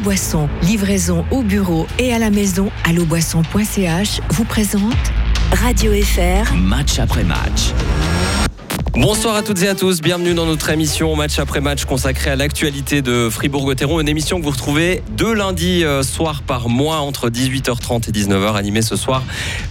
Boisson, livraison au bureau et à la maison, alloboisson.ch vous présente Radio FR. Match après match. Bonsoir à toutes et à tous, bienvenue dans notre émission match après match consacrée à l'actualité de Fribourg-Gotteron, une émission que vous retrouvez deux lundis euh, soir par mois entre 18h30 et 19h, animée ce soir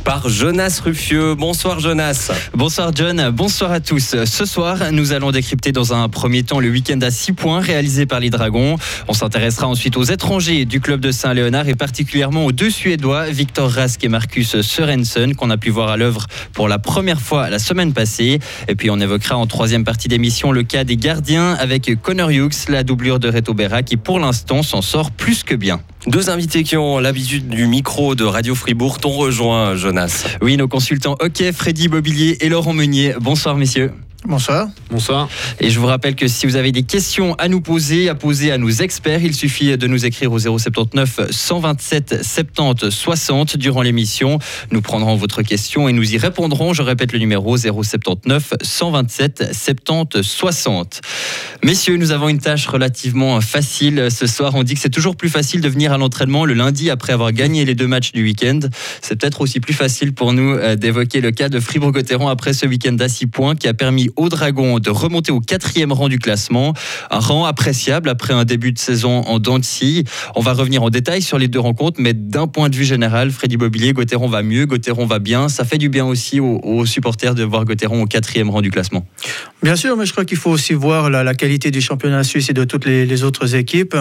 par Jonas Ruffieux. Bonsoir Jonas. Bonsoir John, bonsoir à tous. Ce soir, nous allons décrypter dans un premier temps le week-end à 6 points réalisé par les Dragons. On s'intéressera ensuite aux étrangers du club de Saint-Léonard et particulièrement aux deux Suédois, Victor Rask et Marcus Sørensen, qu'on a pu voir à l'œuvre pour la première fois la semaine passée. Et puis on évoquera en troisième partie d'émission le cas des gardiens avec Connor Hughes, la doublure de Reto Berra, qui pour l'instant s'en sort plus que bien. Deux invités qui ont l'habitude du micro de Radio Fribourg t'ont rejoint, Jonas. Oui, nos consultants hockey, Freddy Mobilier et Laurent Meunier. Bonsoir messieurs. Bonsoir. Bonsoir. Et je vous rappelle que si vous avez des questions à nous poser, à poser à nos experts, il suffit de nous écrire au 079 127 70 60 durant l'émission. Nous prendrons votre question et nous y répondrons. Je répète le numéro 079 127 70 60. Messieurs, nous avons une tâche relativement facile ce soir. On dit que c'est toujours plus facile de venir à l'entraînement le lundi après avoir gagné les deux matchs du week-end. C'est peut-être aussi plus facile pour nous euh, d'évoquer le cas de Fribourg-Gotteron après ce week-end à 6 points qui a permis aux Dragons de remonter au quatrième rang du classement. Un rang appréciable après un début de saison en dents de scie. On va revenir en détail sur les deux rencontres, mais d'un point de vue général, Freddy Mobilier, Gauthieron va mieux, Gauthieron va bien. Ça fait du bien aussi aux, supporters de voir Gauthieron au quatrième rang du classement. Bien sûr, mais je crois qu'il faut aussi voir la, la, qualité du championnat suisse et de toutes les, les autres équipes.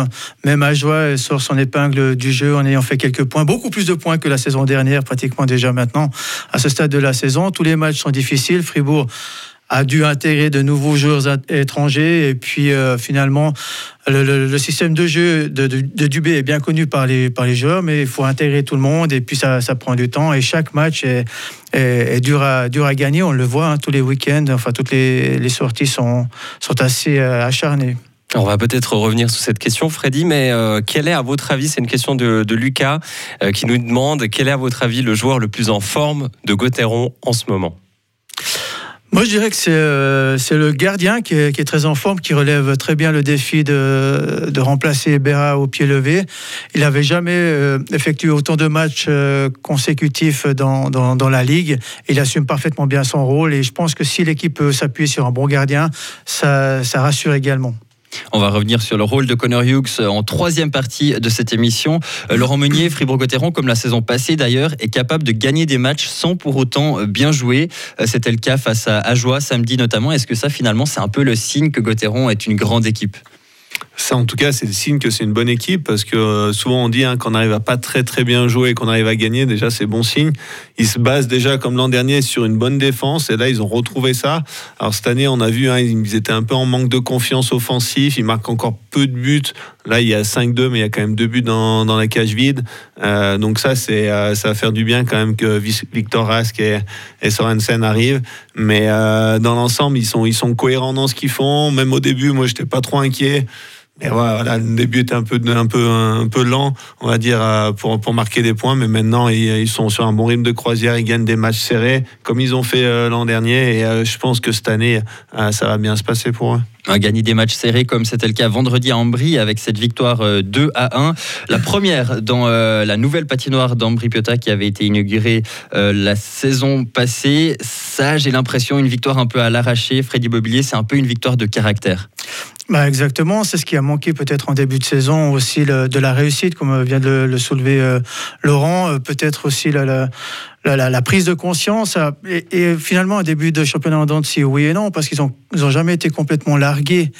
Même Ajoie sort son épingle du jeu en ayant fait quelques points, beaucoup plus de points que la saison dernière, pratiquement déjà maintenant. À ce stade de la saison, tous les matchs sont difficiles. Fribourg a dû intégrer de nouveaux joueurs étrangers. Et puis euh, finalement le, système de jeu de, Dubé est bien connu par les, par les joueurs mais il faut intégrer tout le monde et puis ça, ça prend du temps et chaque match est, est, dur, à, dur à gagner. On le voit hein, tous les week-ends enfin toutes les, les sorties sont, sont assez euh, acharnées. On va peut-être revenir sur cette question, Freddy, mais euh, quel est, à votre avis, c'est une question de, de Lucas qui nous demande, quel est, à votre avis, le joueur le plus en forme de Gauthieron en ce moment? Moi, je dirais que c'est euh, le gardien qui est, très en forme, qui relève très bien le défi de, de remplacer Berra au pied levé. Il n'avait jamais euh, effectué autant de matchs euh, consécutifs dans, dans, la Ligue. Il assume parfaitement bien son rôle et je pense que si l'équipe peut s'appuyer sur un bon gardien, ça rassure également. On va revenir sur le rôle de Connor Hughes en troisième partie de cette émission. Laurent Meunier, Fribourg-Gotteron, comme la saison passée d'ailleurs, est capable de gagner des matchs sans pour autant bien jouer. C'était le cas face à Ajoie samedi notamment. Est-ce que ça finalement c'est un peu le signe que Gotteron est une grande équipe? Ça, en tout cas, c'est le signe que c'est une bonne équipe parce que euh, souvent on dit hein, qu'on n'arrive à pas très très bien jouer et qu'on arrive à gagner. Déjà, c'est bon signe. Ils se basent déjà comme l'an dernier sur une bonne défense et là, ils ont retrouvé ça. Alors cette année, on a vu, hein, ils étaient un peu en manque de confiance offensif. Ils marquent encore peu de buts. Là, il y a 5-2, mais il y a quand même deux buts dans, dans la cage vide. Euh, donc ça, c'est euh, ça va faire du bien quand même que Victor Rask et, Sorensen arrivent. Mais euh, dans l'ensemble, ils sont ils sont cohérents dans ce qu'ils font. Même au début, moi, j'étais pas trop inquiet. Et voilà, le début était un peu, un peu, un peu lent, on va dire, pour, pour marquer des points, mais maintenant ils, sont sur un bon rythme de croisière, ils gagnent des matchs serrés, comme ils ont fait l'an dernier, et je pense que cette année, ça va bien se passer pour eux a gagné des matchs serrés comme c'était le cas vendredi à Ambry avec cette victoire 2 à 1. La première dans euh, la nouvelle patinoire d'Ambry-Piotta qui avait été inaugurée euh, la saison passée. Ça, j'ai l'impression, une victoire un peu à l'arraché. Freddy Mobilier, c'est un peu une victoire de caractère. Bah exactement, c'est ce qui a manqué peut-être en début de saison aussi de la réussite, comme vient de le soulever euh, Laurent, euh, peut-être aussi la, la, la, prise de conscience et, finalement un début de championnat en dents oui et non parce qu'ils ont ils ont jamais été complètement largués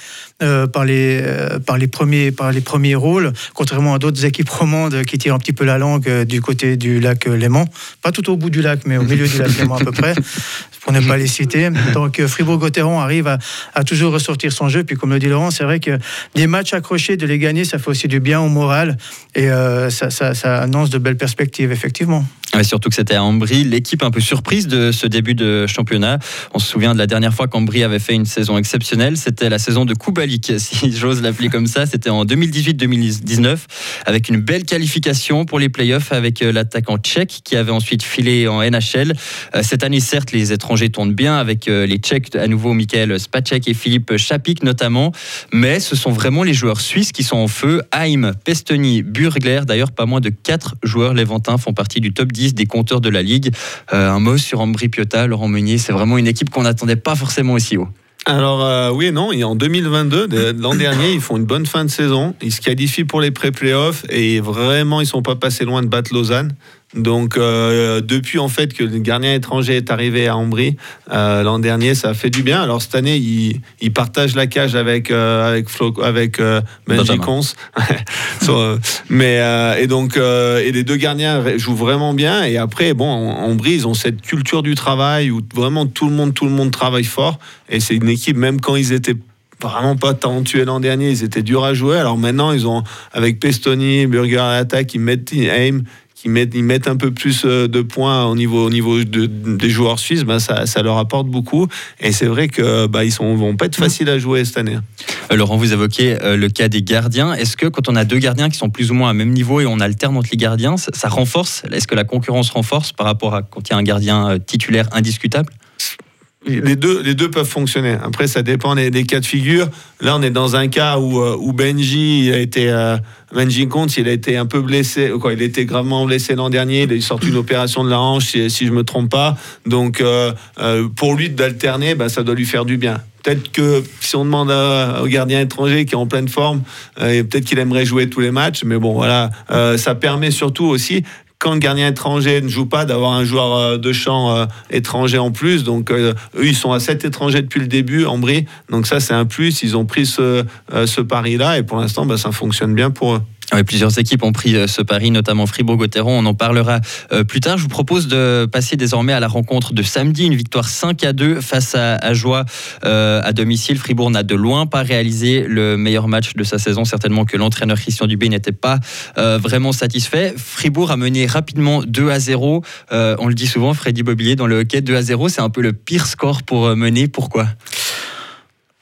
euh, par les euh, par les premiers par les premiers rôles contrairement à d'autres équipes romandes qui tirent un petit peu la langue euh, du côté du lac Léman. Pas tout au bout du lac mais au milieu du lac Léman à peu près pour ne pas les citer. Donc Fribourg-Gotteron arrive à, toujours ressortir son jeu. Puis comme le dit Laurent c'est vrai que des matchs accrochés de les gagner ça fait aussi du bien au moral. Et ça, annonce de belles perspectives effectivement. Mais surtout que c'était Ambry, l'équipe un peu surprise de ce début de championnat. On se souvient de la dernière fois qu'Ambry avait fait une saison exceptionnelle, c'était la saison de Kubalik, si j'ose l'appeler comme ça. C'était en 2018-2019, avec une belle qualification pour les playoffs avec euh, l'attaquant tchèque qui avait ensuite filé en NHL. Euh, cette année, certes, les étrangers tournent bien avec euh, les Tchèques, à nouveau Michael Spacek et Philippe Chapik notamment, mais ce sont vraiment les joueurs suisses qui sont en feu. Haim, Pestoni, Burgler, d'ailleurs pas moins de 4 joueurs léventins font partie du top 10 des compteurs de la Ligue. un mot sur Ambry Piotta, Laurent Meunier, c'est vraiment une équipe qu'on n'attendait pas forcément aussi haut. Alors euh, oui et non, et en 2022, l'an dernier, ils font une bonne fin de saison, ils se qualifient pour les pré-playoffs et vraiment ils sont pas passés loin de battre Lausanne. Donc euh, depuis en fait que le gardien étranger est arrivé à Ambry euh, l'an dernier, ça a fait du bien. Alors cette année, il, il partage la cage avec euh, avec Flo, avec euh, Benji Cons. mais et donc et les deux gardiens jouent vraiment bien. Et après, bon, Ambry, ils ont cette culture du travail où vraiment tout le monde tout le monde travaille fort. Et c'est une équipe même quand ils étaient vraiment pas talentueux l'an dernier, ils étaient durs à jouer. Alors maintenant, ils ont avec Pestoni, Burger à l'attaque, ils mettent aim qui mettent, ils mettent un peu plus euh, de points au niveau, au niveau de, des joueurs suisses, ben ça, ça, leur apporte beaucoup. Et c'est vrai que bah, ils ne vont pas être faciles à jouer cette année. Euh, Laurent, vous évoquez euh, le cas des gardiens. Est-ce que quand on a deux gardiens qui sont plus ou moins à même niveau et on alterne entre les gardiens, ça, renforce? Est-ce que la concurrence renforce par rapport à quand il y a un gardien titulaire indiscutable? Les deux, les deux peuvent fonctionner. Après, ça dépend des, cas de figure. Là, on est dans un cas où, euh, Benji a été, euh, Benji il a été un peu blessé, quoi, il a été gravement blessé l'an dernier. Il a sorti une opération de la hanche, si, si je me trompe pas. Donc, euh, pour lui d'alterner, bah, ça doit lui faire du bien. Peut-être que si on demande au gardien étranger qui est en pleine forme, peut-être qu'il aimerait jouer tous les matchs. Mais bon, voilà, ça permet surtout aussi quand le gardien étranger ne joue pas, d'avoir un joueur euh, de champ euh, étranger en plus. Donc, euh, eux, ils sont à 7 étrangers depuis le début, en Brie. Donc, ça, c'est un plus. Ils ont pris ce, ce pari-là et pour l'instant, bah, ça fonctionne bien pour eux plusieurs équipes ont pris euh, ce pari, notamment Fribourg-Gotteron. On en parlera euh, plus tard. Je vous propose de passer désormais à la rencontre de samedi. Une victoire 5 à 2 face à, Joie euh, à domicile. Fribourg n'a de loin pas réalisé le meilleur match de sa saison. Certainement que l'entraîneur Christian Dubé n'était pas vraiment satisfait. Fribourg a mené rapidement 2 à 0. on le dit souvent, Freddy Bobillier, dans le hockey, 2 à 0, c'est un peu le pire score pour mener. Pourquoi?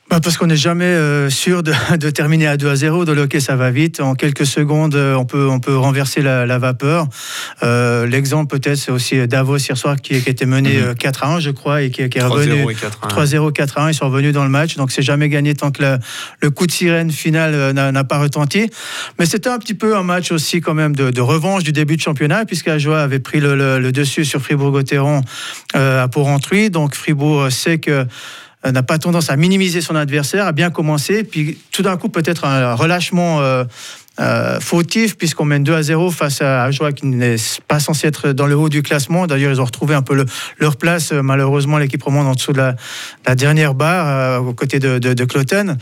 Bah, parce qu'on n'est jamais euh, sûr de, de, terminer à 2 à 0. Dans le hockey, ça va vite. En quelques secondes, euh, on peut, on peut renverser la, la vapeur. Euh, L'exemple, peut-être, c'est aussi Davos hier soir qui, qui était mené 4 mhm. euh, à 1, je crois, et qui, qui est revenu 3-0, 4 à 1. Ils sont revenus dans le match. Donc, c'est jamais gagné tant que le, le coup de sirène final n'a pas retenti. Mais c'était un petit peu un match aussi, quand même, de, de revanche du début de championnat, puisque Ajoie avait pris le, le, le dessus sur Fribourg-Gotteron à Port-Rentruy. Donc, Fribourg sait que euh, n'a pas tendance à minimiser son adversaire, a bien commencé, puis tout d'un coup peut-être un relâchement euh, euh, fautif puisqu'on mène 2 à 0 face à Joie qui n'est pas censé être dans le haut du classement. D'ailleurs, ils ont retrouvé un peu leur place. Malheureusement, l'équipe remonte en dessous de la, dernière barre aux côtés de, de, Cloten.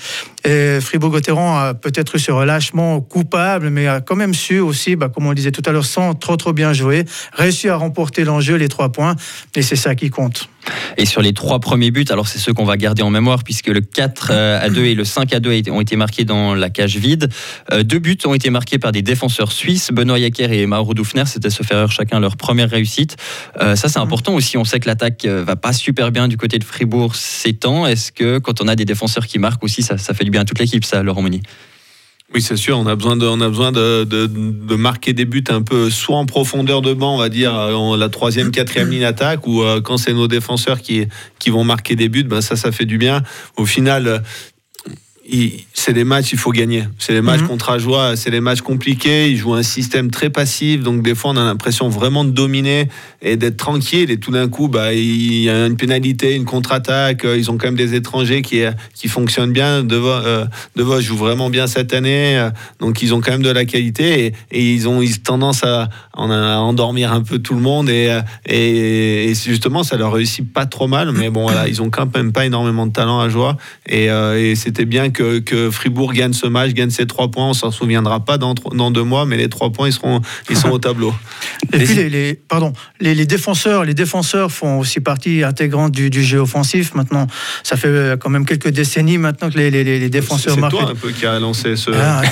Et Fribourg-Gotteron a peut-être eu ce relâchement coupable, mais a quand même su aussi, bah, comme on le disait tout à l'heure, sans trop trop bien jouer, réussi à remporter l'enjeu, les trois points. Et c'est ça qui compte. Et sur les trois premiers buts, alors c'est ceux qu'on va garder en mémoire puisque le 4 euh, à 2 et le 5 à 2 ont été marqués dans la cage vide. Euh, deux buts ont été marqués par des défenseurs suisses, Benoît Yacker et Mauro Dufner. C'était se faire chacun leur première réussite. Euh, ça, c'est important aussi. On sait que l'attaque va pas super bien du côté de Fribourg ces temps. Est-ce que quand on a des défenseurs qui marquent aussi, ça, ça fait du bien toute l'équipe, ça, Laurent Moni oui, c'est sûr, on a besoin, de, on a besoin de, marquer des buts un peu soit en profondeur de banc, on va dire, en la troisième, quatrième ligne attaque, ou euh, quand c'est nos défenseurs qui, qui vont marquer des buts, ben ça, ça fait du bien. Au final, c'est des matchs, il faut gagner. C'est des matchs mhm. contre Ajoie, c'est des matchs compliqués. Ils jouent un système très passif, donc des fois on a l'impression vraiment de dominer et d'être tranquille. Et tout d'un coup, bah, il y a une pénalité, une contre-attaque. Ils ont quand même des étrangers qui, qui fonctionnent bien. De euh, Vos joue vraiment bien cette année, donc ils ont quand même de la qualité et, ils ont ils tendance à, endormir un peu tout le monde. Et, et, justement, ça leur réussit pas trop mal, mais bon, voilà, ils ont quand même pas énormément de talent à Joie. Et, euh, et c'était bien que, que Fribourg gagne ce match, gagne ses trois points. On s'en souviendra pas dans, deux mois, mais les trois points, ils seront, ils sont au tableau. Et Les- puis les, les- pardon, les, les défenseurs, les défenseurs font aussi partie intégrante du, du jeu offensif. Maintenant, ça fait euh, quand même quelques décennies maintenant que les, défenseurs C'est marquent. toi un peu qui a lancé ce. Ah,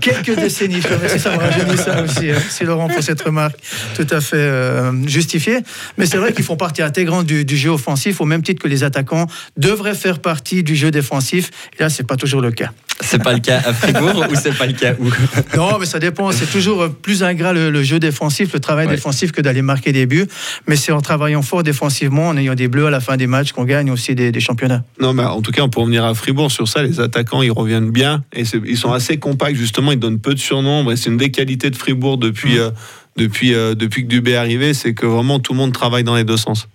quelques décennies, remercie, ça ça aussi. hein. Merci Laurent pour cette remarque tout à fait euh, justifiée. Mais c'est vrai qu'ils font partie intégrante du, du jeu offensif au même titre que les attaquants devraient faire partie du jeu défensif. Et là, c'est pas toujours le cas. C'est pas le cas à Fribourg ou c'est pas le cas où? Non, mais ça dépend. C'est toujours euh, plus ingrat le, le jeu défensif, le travail Ouais. défensif que d'aller marquer des buts. Mais c'est en travaillant fort défensivement, en ayant des bleus à la fin des matchs qu'on gagne aussi des, des championnats. Non, mais en tout cas, pour revenir à Fribourg, sur ça, les attaquants, ils reviennent bien. Et ils sont assez compacts, justement. Ils donnent peu de surnombre. Et c'est une des qualités de Fribourg depuis, euh, depuis, euh, depuis que Dubé est arrivé. C'est que vraiment, tout le monde travaille dans les deux sens.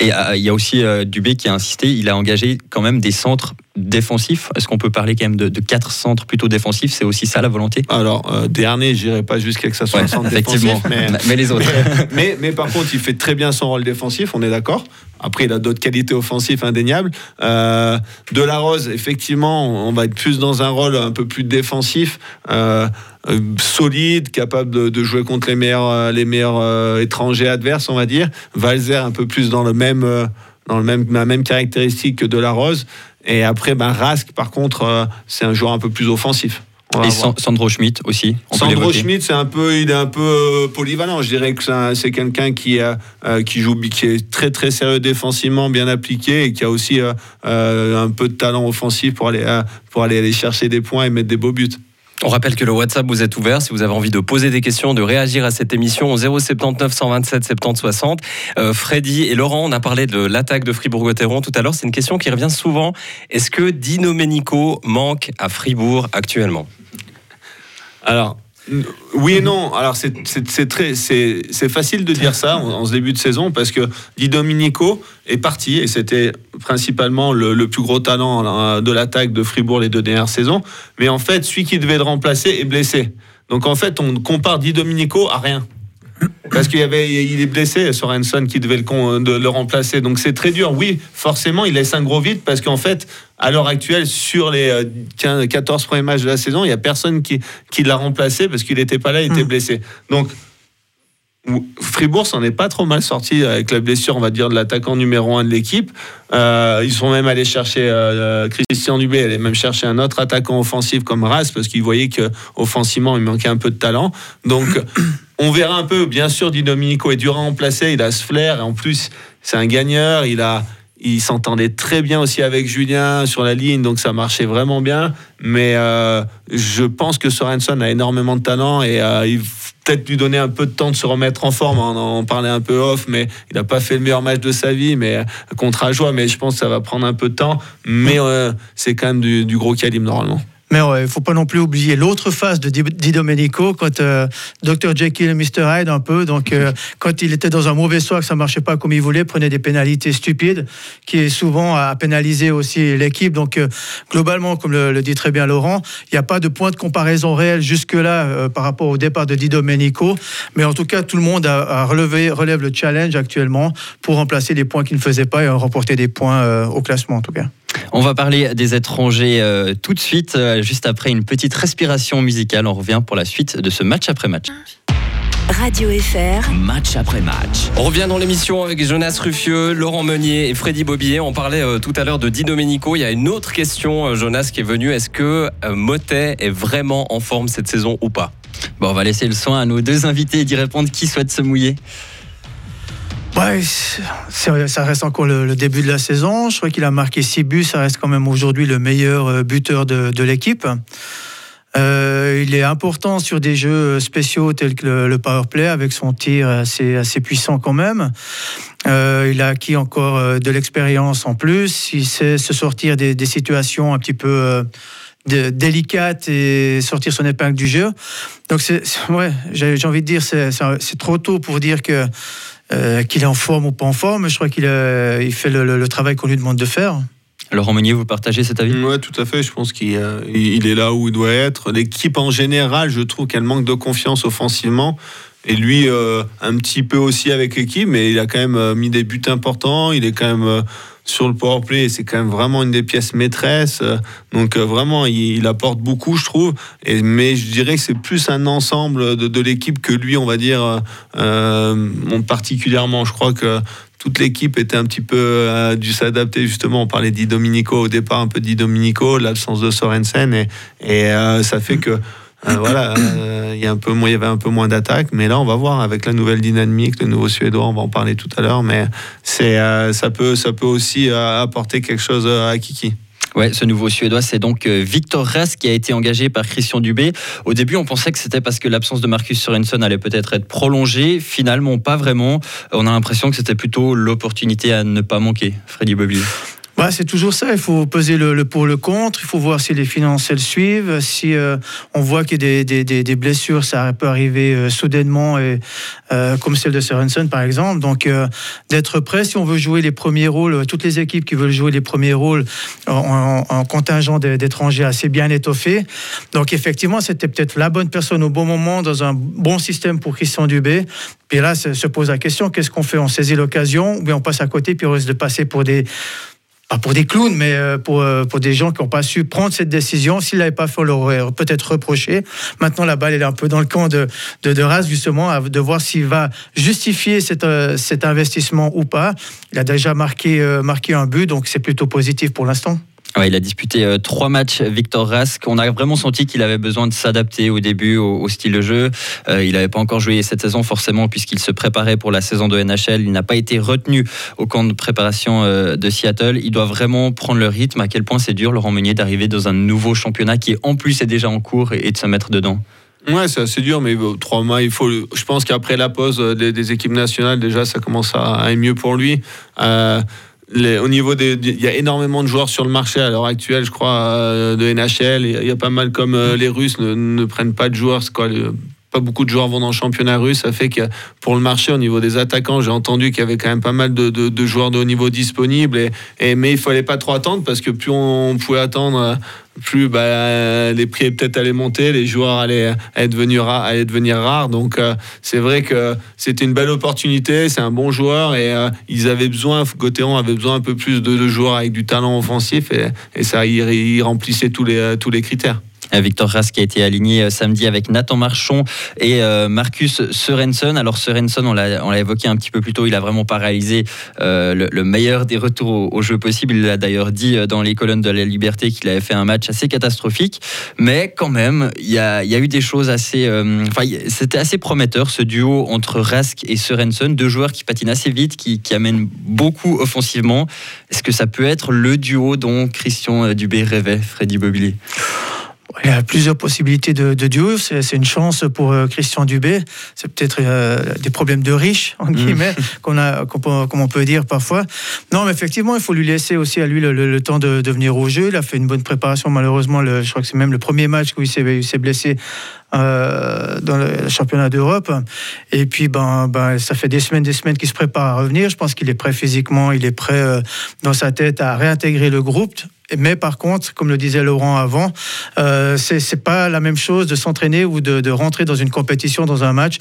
Et euh, il y a aussi euh, Dubé qui a insisté, il a engagé quand même des centres défensifs. Est-ce qu'on peut parler quand même de, de quatre centres plutôt défensifs? C'est aussi ça la volonté? Alors, euh, dernier, j'irai pas jusqu'à que ça soit Ouais, un centre effectivement. défensif. Mais, Mais les autres. mais, mais par contre, il fait très bien son rôle défensif, on est d'accord. Après, il a d'autres qualités offensives indéniables. Euh, de la Rose, effectivement, on va être plus dans un rôle un peu plus défensif, solide, capable de, de jouer contre les meilleurs, les meilleurs euh, étrangers adverses, on va dire. Valzer, un peu plus dans le même, euh, dans le même, la même caractéristique que de la Rose. Et après, ben, Rask, par contre, euh, c'est un joueur un peu plus offensif. Et. San- Sandro Schmidt aussi. Sandro. Schmidt, c'est un peu, il est un peu euh, polyvalent. Je dirais que c'est un- c'est quelqu'un qui, a, euh, qui joue, qui est très très sérieux défensivement, bien appliqué et qui a aussi euh, un peu de talent offensif pour aller, pour aller aller chercher des points et mettre des beaux buts. On rappelle que le WhatsApp vous est ouvert si vous avez envie de poser des questions, de réagir à cette émission au 079 127 70 60. Euh, Freddy et Laurent, on a parlé de l'attaque de Fribourg-Gotteron tout à l'heure. C'est une question qui revient souvent. Est-ce que Dino Menico manque à Fribourg actuellement? Alors. Oui et non. Alors c'est très c'est facile de dire ça en, ce début de saison parce que Di Domenico est parti et c'était principalement le, plus gros talent euh, de l'attaque de Fribourg les deux dernières saisons. Mais en fait, celui qui devait le remplacer est blessé. Donc en fait, on compare Di Domenico à rien. Parce qu'il avait, il est blessé, Sorensen qui devait le, con- de le remplacer. Donc c'est très dur. Oui, forcément, il laisse un gros vide parce qu'en fait, à l'heure actuelle, sur les euh, 15, 14 premiers matchs de la saison, il n'y a personne qui, qui l'a remplacé parce qu'il n'était pas là, il était Mm. blessé. Donc ou- Fribourg s'en est pas trop mal sorti avec la blessure, on va dire, de l'attaquant numéro un de l'équipe. Euh, ils sont même allés chercher euh, Christian Dubé, allait même chercher un autre attaquant offensif comme Ras parce qu'ils voyaient que offensivement il manquait un peu de talent. Donc on verra un peu. Bien sûr, Di Domenico est dur à remplacer. Il a ce flair et en plus c'est un gagneur. Il a il s'entendait très bien aussi avec Julien sur la ligne, donc ça marchait vraiment bien. Mais euh, je pense que Sorensen a énormément de talent et euh, il faut peut-être lui donner un peu de temps de se remettre en forme. On en parlait un peu off, mais il n'a pas fait le meilleur match de sa vie, mais euh, contre Ajoie. Mais je pense que ça va prendre un peu de temps. Mais c'est quand même du gros calibre normalement. Mais il ne faut pas non plus oublier l'autre face de Di, Domenico, quand euh, Dr. Jekyll et Mr. Hyde un peu, donc euh, quand il était dans un mauvais soir, que ça marchait pas comme il voulait, prenait des pénalités stupides, qui est souvent à pénaliser aussi l'équipe. Donc euh, globalement, comme le, le dit très bien Laurent, il n'y a pas de point de comparaison réel jusque-là euh, par rapport au départ de Di Domenico. Mais en tout cas, tout le monde a, a relevé, relève le challenge actuellement pour remplacer les points qu'il ne faisait pas et remporter des points euh, au classement en tout cas. On va parler des étrangers euh, tout de suite, euh, juste après une petite respiration musicale. On revient pour la suite de ce match après match. Radio FR, Match après match. On revient dans l'émission avec Jonas Ruffieux, Laurent Meunier et Freddy Bobillet. On parlait euh, tout à l'heure de Di Domenico. Il y a une autre question, euh, Jonas, qui est venue. Est-ce que euh, Motet est vraiment en forme cette saison ou pas? Bon, on va laisser le soin à nos deux invités d'y répondre. Qui souhaite se mouiller? Ouais, ça reste encore le, début de la saison. Je crois qu'il a marqué 6 buts. Ça reste quand même aujourd'hui le meilleur euh, buteur de, l'équipe. Euh, il est important sur des jeux spéciaux tels que le, le power play avec son tir assez, puissant quand même. Euh, il a acquis encore de l'expérience en plus. Il sait se sortir des, situations un petit peu délicates et sortir son épingle du jeu. Donc, ouais, j'ai, envie de dire, c'est trop tôt pour dire que euh, qu'il est en forme ou pas en forme. Je crois qu'il euh, il fait le, le- le travail qu'on lui demande de faire. Laurent Meunier, vous partagez cet avis? Ouais, tout à fait. Je pense qu'il euh, il est là où il doit être. L'équipe en général, je trouve qu'elle manque de confiance offensivement. Et lui, euh, un petit peu aussi avec l'équipe, mais il a quand même mis des buts importants. Il est quand même, euh, sur le power play. C'est quand même vraiment une des pièces maîtresses. Donc vraiment, il, apporte beaucoup, je trouve. Mais je dirais que c'est plus un ensemble de, l'équipe que lui, on va dire, particulièrement. Je crois que toute l'équipe était un petit peu euh, dû s'adapter justement. On parlait d'I Dominico au départ, un peu d'I Dominico, l'absence de Sorensen et, et euh, ça fait que euh, voilà, il y a un peu, il y avait un peu moins d'attaque, mais là on va voir avec la nouvelle dynamique, le nouveau suédois, on va en parler tout à l'heure, mais c'est ça peut ça peut aussi apporter quelque chose à Kiki. Ouais, ce nouveau Suédois, c'est donc euh, Victor Rask qui a été engagé par Christian Dubé. Au début, on pensait que c'était parce que l'absence de Marcus Sorensen allait peut-être être prolongée. Finalement, pas vraiment. On a l'impression que c'était plutôt l'opportunité à ne pas manquer. Freddy Bobby. Bah, c'est toujours ça. Il faut peser le, pour le contre. Il faut voir si les finances elles suivent. Si euh, on voit qu'il y a des, des, des, blessures, ça peut arriver euh, soudainement, et, euh, comme celle de Sorensen par exemple. Donc d'être prêt si on veut jouer les premiers rôles. Toutes les équipes qui veulent jouer les premiers rôles en, en contingent d'étrangers assez bien étoffés. Donc effectivement, c'était peut-être la bonne personne au bon moment dans un bon système pour Christian Dubé. Puis là, se pose la question qu'est-ce qu'on fait? On saisit l'occasion ou bien on passe à côté puis on risque de passer pour des pas pour des clowns, mais euh, pour, euh, pour des gens qui n'ont pas su prendre cette décision. S'il l'avait pas fait, on l'aurait peut-être reproché. Maintenant, la balle est un peu dans le camp de, de, de Raz, justement, de voir s'il va justifier cet, euh, cet investissement ou pas. Il a déjà marqué, marqué un but, donc c'est plutôt positif pour l'instant il a disputé euh, trois matchs, Victor Rask. On a vraiment senti qu'il avait besoin de s'adapter au début au, style de jeu. Euh, il n'avait pas encore joué cette saison forcément puisqu'il se préparait pour la saison de NHL. Il n'a pas été retenu au camp de préparation euh, de Seattle. Il doit vraiment prendre le rythme. À quel point c'est dur, Laurent Meunier, d'arriver dans un nouveau championnat qui en plus est déjà en cours et, de se mettre dedans? Ouais, c'est assez dur, mais trois mois, il faut. Je pense qu'après la pause des, équipes nationales, déjà, ça commence à, aller mieux pour lui au niveau des, il y a énormément de joueurs sur le marché à l'heure actuelle, je crois, euh, de NHL. Il y a pas mal comme euh, les Russes ne, prennent pas de joueurs. Quoi, pas beaucoup de joueurs vont dans le championnat russe. Ça fait que pour le marché, au niveau des attaquants, j'ai entendu qu'il y avait quand même pas mal de, joueurs de haut niveau disponibles. Et, mais il fallait pas trop attendre parce que plus on pouvait attendre, plus bah, les prix peut-être allaient monter, les joueurs allaient, devenir, allaient devenir rares. Donc euh, c'est vrai que c'était une belle opportunité, c'est un bon joueur et euh, ils avaient besoin, Gauthieron avait besoin un peu plus de, joueurs avec du talent offensif et, ça, il, remplissait tous les critères. Euh, Victor Rask a été aligné euh, samedi avec Nathan Marchon et euh, Marcus Sorensen. Alors Sorensen, on l'a évoqué un petit peu plus tôt, il a vraiment pas réalisé le, meilleur des retours au, jeu possible. Il a d'ailleurs dit dans les colonnes de la Liberté qu'il avait fait un match assez catastrophique, mais quand même, il y a, eu des choses assez, enfin c'était assez prometteur ce duo entre Rask et Sorensen, deux joueurs qui patinent assez vite, qui, qui amènent beaucoup offensivement. Est-ce que ça peut être le duo dont Christian Dubé rêvait, Freddy Bobilly il y a plusieurs possibilités de, duo. C'est une chance pour euh, Christian Dubé. C'est peut-être euh, des problèmes de riches, en mm. guillemets, qu'on a, comme on peut dire parfois. Non, mais effectivement, il faut lui laisser aussi à lui le, temps de, venir au jeu. Il a fait une bonne préparation. Malheureusement, le, je crois que c'est même le premier match où il s'est blessé euh, dans le championnat d'Europe. Et puis, ben, ben, ça fait des semaines, des semaines qu'il se prépare à revenir. Je pense qu'il est prêt physiquement, il est prêt dans sa tête à réintégrer le groupe. Mais par contre, comme le disait Laurent avant, euh, c'est pas la même chose de s'entraîner ou de, rentrer dans une compétition, dans un match.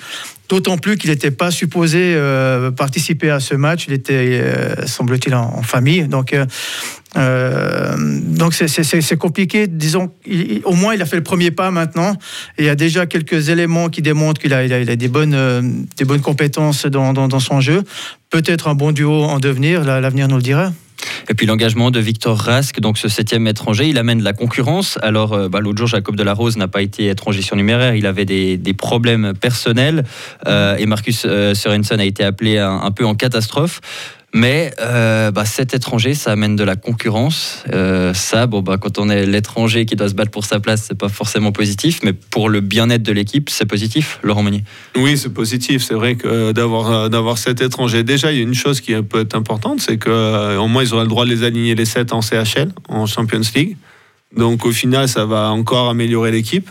D'autant plus qu'il n'était pas supposé euh, participer à ce match. Il était, euh, semble-t-il, en, famille. Donc, euh, donc c'est compliqué. Disons, au moins, il a fait le premier pas maintenant. Il y a déjà quelques éléments qui démontrent qu'il a, des, bonnes, des bonnes compétences dans son jeu. Peut-être un bon duo en devenir. L'avenir nous le dira. Et puis l'engagement de Victor Rask, donc ce septième étranger, il amène de la concurrence. Alors euh, bah, l'autre jour, Jacob Delarose n'a pas été étranger surnuméraire, il avait des, problèmes personnels euh, et Marcus euh, Sorensen a été appelé un peu en catastrophe. Mais euh, bah, cet étranger, ça amène de la concurrence. Euh, ça, bon, bah, quand on est l'étranger qui doit se battre pour sa place, c'est pas forcément positif. Mais pour le bien-être de l'équipe, c'est positif, Laurent Meunier. Oui, c'est positif. C'est vrai que d'avoir euh, d'avoir cet étranger. Déjà, il y a une chose qui peut être importante, c'est qu'au moins ils auraient le droit de les aligner les 7 en CHL, en Champions League. Donc au final, ça va encore améliorer l'équipe.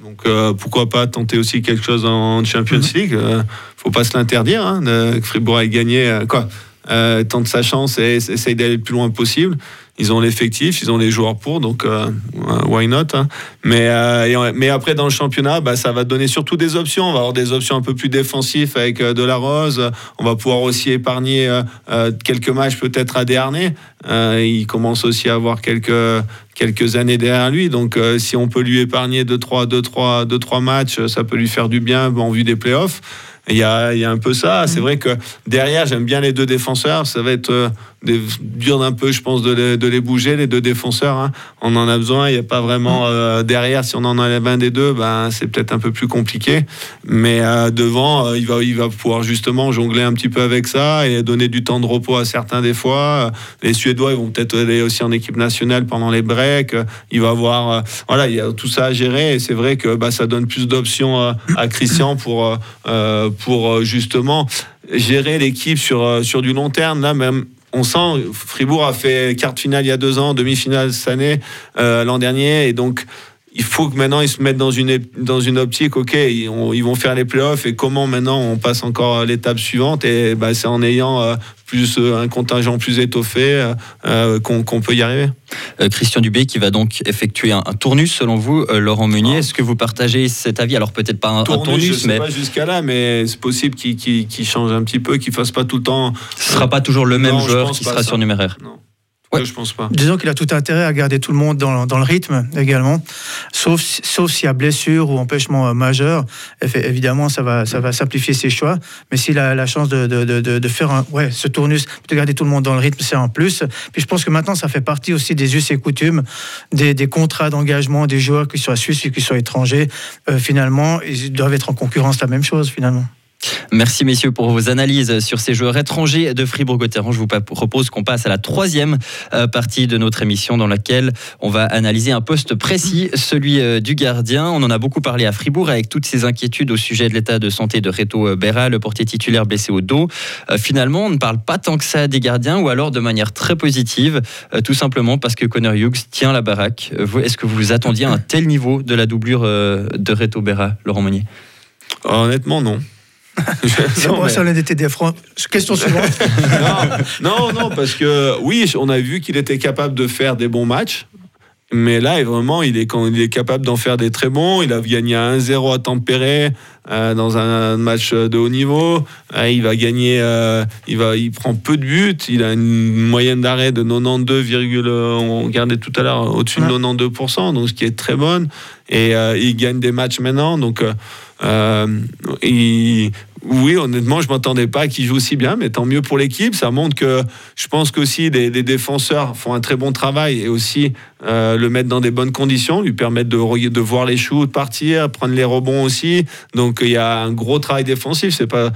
Donc pourquoi pas tenter aussi quelque chose en Champions mhm. League? Faut pas se l'interdire. Hein, Fribourg a gagné quoi euh, tente sa chance et essaye d'aller le plus loin possible. ils ont l'effectif, ils ont les joueurs pour, donc euh, why not hein. mais, euh, après, dans le championnat, bah, ça va donner surtout des options. On va avoir des options un peu plus défensives avec de la rose. On va pouvoir aussi épargner quelques matchs peut-être à Dernay. il commence aussi à avoir quelques, quelques années derrière lui. Donc, si on peut lui épargner 2-3 deux, trois, deux, trois matchs, ça peut lui faire du bien en vue des playoffs. Il y a, il y a un peu ça. C'est mm. vrai que derrière, j'aime bien les deux défenseurs. Ça va être euh, dur d'un peu, je pense, de les, de les, bouger, les deux défenseurs. Hein. On en a besoin. Il n'y a pas vraiment mm. euh, derrière. Si on en enlève un des deux, ben, c'est peut-être un peu plus compliqué. Mais euh, devant, il, va, il va pouvoir justement jongler un petit peu avec ça et donner du temps de repos à certains des fois. Les Suédois, ils vont peut-être aller aussi en équipe nationale pendant les breaks. Il va avoir, voilà, il y a tout ça à gérer. Et c'est vrai que bah, ça donne plus d'options à Christian pour pour euh, justement gérer l'équipe sur, euh, sur du long terme. Là, même, on sent, Fribourg a fait quart finale il y a deux ans, demi-finale cette année, euh, l'an dernier, et donc il faut que maintenant ils se mettent dans une, dans une optique, ok, ils, vont faire les playoffs et comment maintenant on passe encore l'étape suivante? Et bah, c'est en ayant euh, plus euh, un contingent plus étoffé euh, qu'on peut y arriver. Christian Dubé qui va donc effectuer un, tournus selon vous, Laurent Meunier, est-ce que vous partagez cet avis? Alors peut-être pas un tournus, je sais mais pas jusqu'à là, mais c'est possible qu'il change un petit peu, qu'il fasse pas tout le temps. Ce sera pas toujours le même joueur qui sera surnuméraire. Non je pense pas. Disons qu'il a tout intérêt à garder tout le monde dans, dans le rythme également, sauf, sauf s'il y a blessure ou empêchement euh, majeur. Évidemment, ça va, ça va simplifier ses choix. Mais s'il a la chance de, de, de, de, faire un, ouais, ce tournus, de garder tout le monde dans le rythme, c'est en plus. Puis je pense que maintenant, ça fait partie aussi des us et coutumes, des, des contrats d'engagement des joueurs qui soient suisses ou qui soient étrangers. Euh, finalement, ils doivent être en concurrence la même chose finalement. Merci messieurs pour vos analyses sur ces joueurs étrangers de Fribourg-Gotteron. Je vous propose qu'on passe à la troisième euh, partie de notre émission dans laquelle on va analyser un poste précis, celui euh, du gardien. On en a beaucoup parlé à Fribourg avec toutes ces inquiétudes au sujet de l'état de santé de Reto euh, Berra, le portier titulaire blessé au dos. Finalement, on ne parle pas tant que ça des gardiens ou alors de manière très positive, tout simplement parce que Connor Hughes tient la baraque. Est-ce que vous vous attendiez à un tel niveau de la doublure de Reto Berra, Laurent Monnier Honnêtement, non. non, ça des Question suivante. non, non, parce que oui, on a vu qu'il était capable de faire des bons matchs. Mais là, vraiment, il est, il est capable d'en faire des très bons. Il a gagné 1-0 à Tempéré euh, dans un match de haut niveau. Euh, il va gagner, euh, il, va, il prend peu de buts. Il a une moyenne d'arrêt de 92, on regardait tout à l'heure, au-dessus de 92%, donc ce qui est très bonne. Et il gagne des matchs maintenant. Donc, il, oui, honnêtement, je m'attendais pas qu'il joue aussi bien, mais tant mieux pour l'équipe. Ça montre que je pense qu'aussi les, les, défenseurs font un très bon travail et aussi euh, le mettre dans des bonnes conditions, lui permettre de, de voir les shoots partir, prendre les rebonds aussi. Donc il y a un gros travail défensif. C'est pas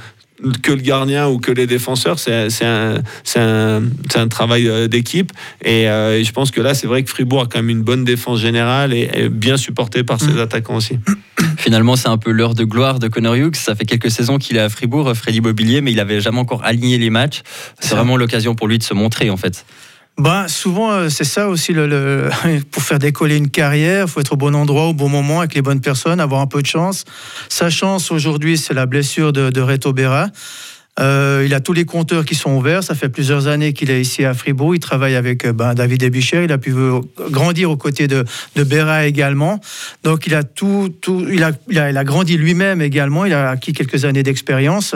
que le gardien ou que les défenseurs, c'est un, un, un, travail euh, d'équipe. Euh, et, je pense que là, c'est vrai que Fribourg a quand même une bonne défense générale et bien supporté par ses mm. attaquants aussi. Finalement, c'est un peu l'heure de gloire de Connor Hughes. Ça fait quelques saisons qu'il est à Fribourg, Freddy Mobilier, mais il n'avait jamais encore aligné les matchs. C'est vraiment l'occasion pour lui de se montrer, en fait. Ben, souvent, euh, c'est ça aussi. Le, pour faire décoller une carrière, il faut être au bon endroit, au bon moment, avec les bonnes personnes, avoir un peu de chance. Sa chance aujourd'hui, c'est la blessure de, de Reto Berra. Euh, il a tous les compteurs qui sont ouverts. Ça fait plusieurs années qu'il est ici à Fribourg. Il travaille avec euh, ben, David Ebicher. Il a pu grandir aux côtés de, de Béra également. Donc il a tout, il, a, il, a, grandi lui-même également. Il a acquis quelques années d'expérience.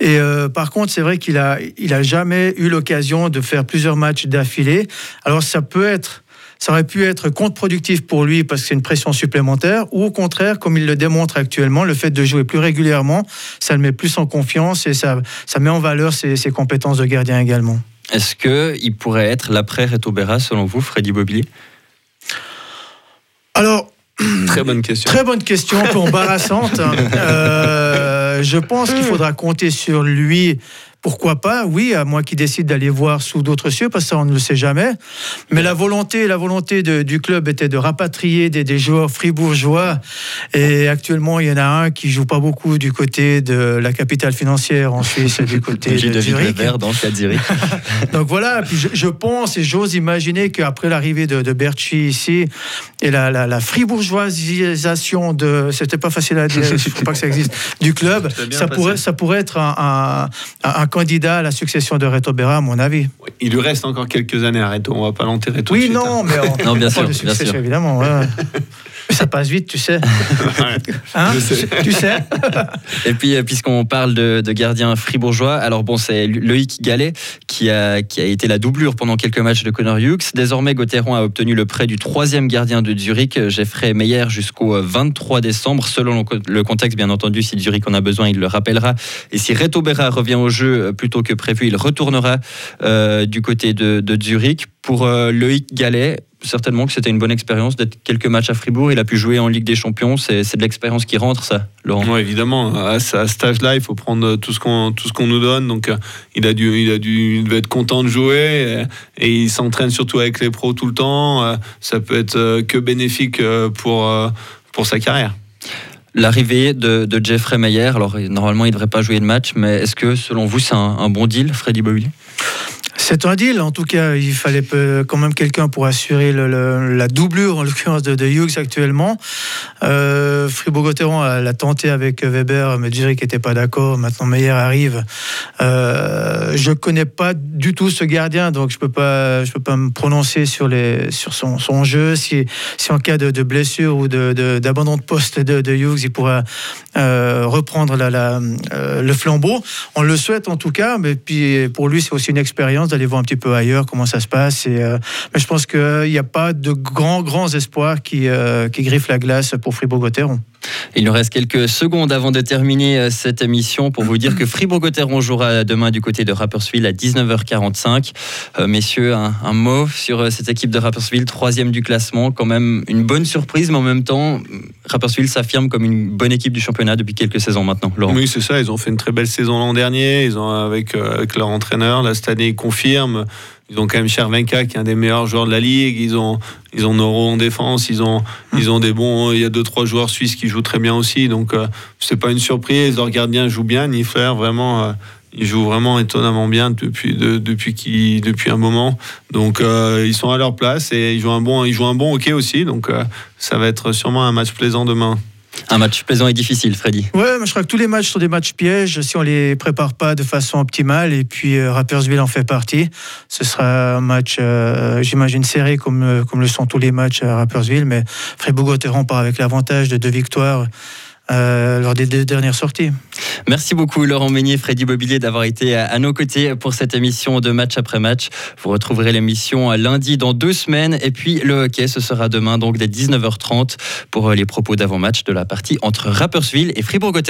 Et euh, par contre, c'est vrai qu'il a, il a jamais eu l'occasion de faire plusieurs matchs d'affilée. Alors ça peut être ça aurait pu être contre-productif pour lui parce que c'est une pression supplémentaire, ou au contraire, comme il le démontre actuellement, le fait de jouer plus régulièrement, ça le met plus en confiance et ça, ça met en valeur ses, compétences de gardien également. Est-ce qu'il pourrait être l'après Reto Berra, selon vous, Freddy Bobilier Alors, Très bonne question. Très bonne question, un peu embarrassante. Euh, je pense qu'il faudra compter sur lui pourquoi pas Oui, à moi qui décide d'aller voir sous d'autres cieux, parce que ça, on ne le sait jamais. Mais la volonté, la volonté du club était de rapatrier des, joueurs fribourgeois. Et actuellement, il y en a un qui joue pas beaucoup du côté de la capitale financière en Suisse, du côté de Zurich. dans Zurich. Donc voilà, puis je, pense et j'ose imaginer qu'après l'arrivée de, de Berchi ici et la, la, fribourgeoisisation de, c'était pas facile à dire, je ne crois pas que ça existe, du club, ça pourrait, ça pourrait être un, un, un candidat à la succession de Reto Berra, à mon avis. Il lui reste encore quelques années à Reto. On va pas l'enterrer tout de Oui, suite. non, hein. mais on Non, bien on sûr, de bien sûr. évidemment. ouais. Ça passe vite, tu sais. Hein Je sais. Tu sais. Et puis, euh, puisqu'on parle de, de gardiens fribourgeois, alors bon, c'est Loïc Gallet qui a, qui a été la doublure pendant quelques matchs de Connor Hughes. Désormais, Gauthieron a obtenu le prêt du troisième gardien de Zurich, Jeffrey Meyer, jusqu'au euh, 23 décembre. Selon le co- le contexte, bien entendu, si Zurich en a besoin, il le rappellera. Et si Reto Berra revient au jeu euh, plus tôt que prévu, il retournera euh, du côté de, de Zurich. Pour euh, Loïc Gallet, certainement que c'était une bonne expérience d'être quelques matchs à Fribourg. Il a pu jouer en Ligue des Champions. C'est c'est de l'expérience qui rentre, ça, Laurent. Ouais, évidemment, à, à cet âge-là, il faut prendre tout ce qu'on tout ce qu'on nous donne. Donc, euh, il a dû, il a dû, il devait être content de jouer et, et il s'entraîne surtout avec les pros tout le temps. Euh, Ça peut être euh, que bénéfique euh, pour euh, pour sa carrière. L'arrivée de, de Jeffrey Meyer, alors normalement il ne devrait pas jouer de match, mais est-ce que selon vous c'est un, un bon deal, Freddy Bobby C'est un deal, en tout cas, il fallait quand même quelqu'un pour assurer la doublure, en l'occurrence de, de Hughes actuellement. Euh, Fribourg-Gotteron l'a tenté avec Weber, mais Zurich n'était pas d'accord. Maintenant, Meyer arrive. Euh, je connais pas du tout ce gardien, donc je peux pas, peux pas me prononcer sur les, sur son, son jeu. Si, si en cas de, de blessure ou de, de- d'abandon de poste de, de Hughes, il pourra euh, reprendre euh, le flambeau. On le souhaite en tout cas, mais puis pour lui, c'est aussi une expérience voir un petit peu ailleurs comment ça se passe. Et, euh, mais je pense qu'il n'y a pas de grands, grands espoirs qui, euh, qui griffent la glace pour Fribourg-Gotteron. Il nous reste quelques secondes avant de terminer euh, cette émission pour vous dire que Fribourg-Gotteron jouera demain du côté de Rapperswil à 19h45. Euh, messieurs, un, un mot sur euh, cette équipe de Rapperswil, troisième du classement, quand même une bonne surprise, mais en même temps, Rapperswil s'affirme comme une bonne équipe du championnat depuis quelques saisons maintenant. Laurent. Oui, c'est ça. Ils ont fait une très belle saison l'an dernier. Ils ont avec, euh, avec leur entraîneur. Là, cette année, ils confirment. Ils ont quand même Chervenka, qui est un des meilleurs joueurs de la ligue. Ils ont, ils ont Noro en défense. Ils ont, ils ont des bons. Il y a deux trois joueurs suisses qui jouent très bien aussi. Donc, euh, c'est pas une surprise. Leur gardien joue bien. Nifler, vraiment. euh, il joue vraiment étonnamment bien depuis, de- depuis, depuis un moment. Donc, euh, ils sont à leur place et ils jouent un bon, ils jouent un bon hockey aussi. Donc, euh, ça va être sûrement un match plaisant demain. Un match plaisant et difficile, Freddy. Ouais, je crois que tous les matchs sont des matchs pièges si on les prépare pas de façon optimale. Et puis euh, Rapperswil en fait partie. Ce sera un match, euh, j'imagine, serré comme, euh, comme le sont tous les matchs à Rapperswil. Mais Fribourg-Gotteron part avec l'avantage de deux victoires euh, lors des dernières sorties. Merci beaucoup Laurent Meunier, Freddy Mobilier d'avoir été à nos côtés pour cette émission de match après match. Vous retrouverez l'émission lundi dans deux semaines et puis le hockey ce sera demain donc dès 19h30 pour les propos d'avant-match de la partie entre Rapperswil et Fribourg-Gotteron.